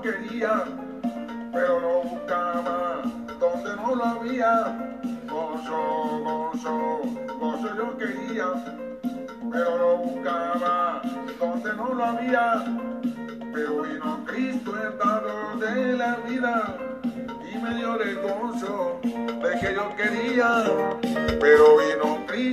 quería, pero lo buscaba donde no lo había. Gozo, gozo, gozo yo quería, pero lo buscaba donde no lo había. Pero vino Cristo el dador de la vida y me dio el gozo de que yo quería. Pero vino Cristo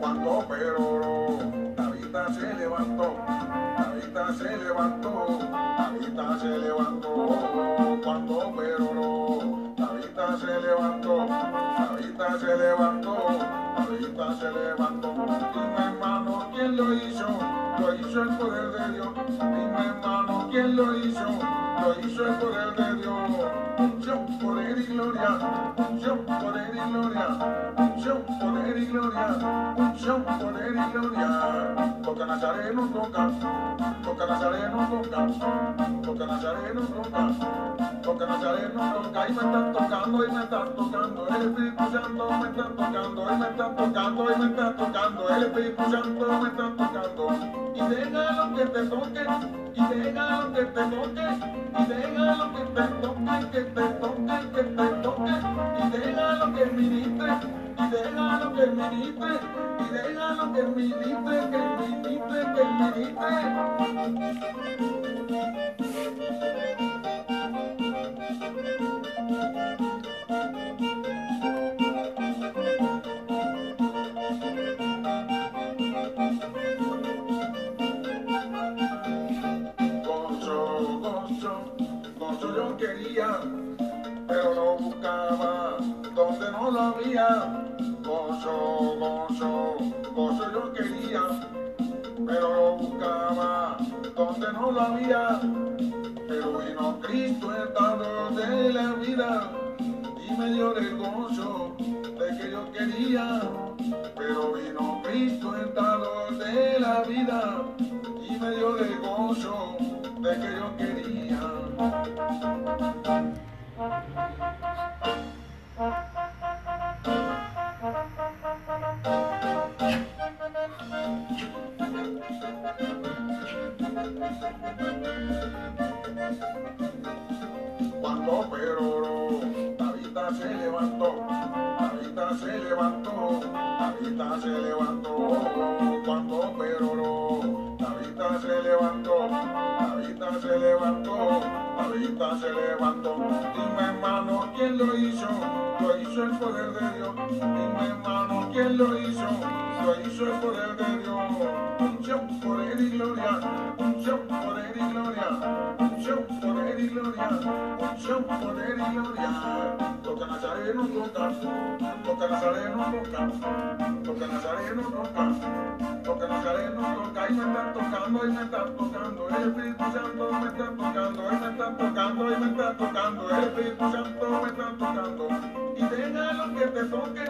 Cuando pero David se levantó, David se levantó, David se levantó. Cuando pero David se levantó, David se levantó, David se levantó. Dime hermano, ¿quién lo hizo? Lo hizo el poder de Dios. Dime hermano, ¿quién lo hizo? Lo hizo el poder de Dios. Unción, poder y gloria, unción, poder y gloria, unción, poder y gloria, unción, poder y gloria. Toca Nazareno, toca, toca Nazareno, toca, toca Nazareno, toca, toca Nazareno, toca. Y me están tocando, y me están tocando, el Espíritu Santo me está tocando, y me está tocando, y me está tocando, el Espíritu Santo me está tocando. Y deja lo que te toque, y deja lo que te toque, y deja lo que te toque, que te toque, que te toque, y deja lo que ministre, y deja lo que ministre, y deja lo que ministre, que ministre, que Gozo, buscaba donde no lo había. Gozo, gozo, gozo yo quería, pero lo buscaba donde no lo había. Pero vino Cristo el dador de la vida y me dio el gozo de que yo quería. Pero vino Cristo el dador de la vida y me dio el gozo de que yo quería. Se levantó, David se levantó, David se levantó. Cuando pero David se levantó, David se levantó, David se levantó. Dime hermano, ¿quién lo hizo? Lo hizo el poder de Dios. Dime hermano, ¿quién lo hizo? Lo hizo el poder de Dios. Unción, poder y gloria, unción, poder y gloria, unción, poder y gloria, unción, poder y gloria. Nazareno, toca, toca Nazareno, toca, toca Nazareno, toca, toca Nazareno, toca, y me están tocando, y me están tocando, el Espíritu Santo me está tocando, y me están tocando, y me está tocando, el Espíritu Santo me está tocando. Y deja lo que te toque,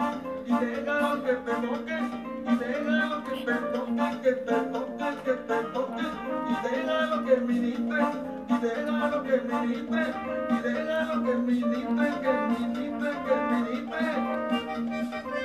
y deja lo que te toque, y deja lo que te toque, que te toque, que te toque, y deja lo que ministre, y déjalo que medite, y déjalo que medite, que me medite, que me medite.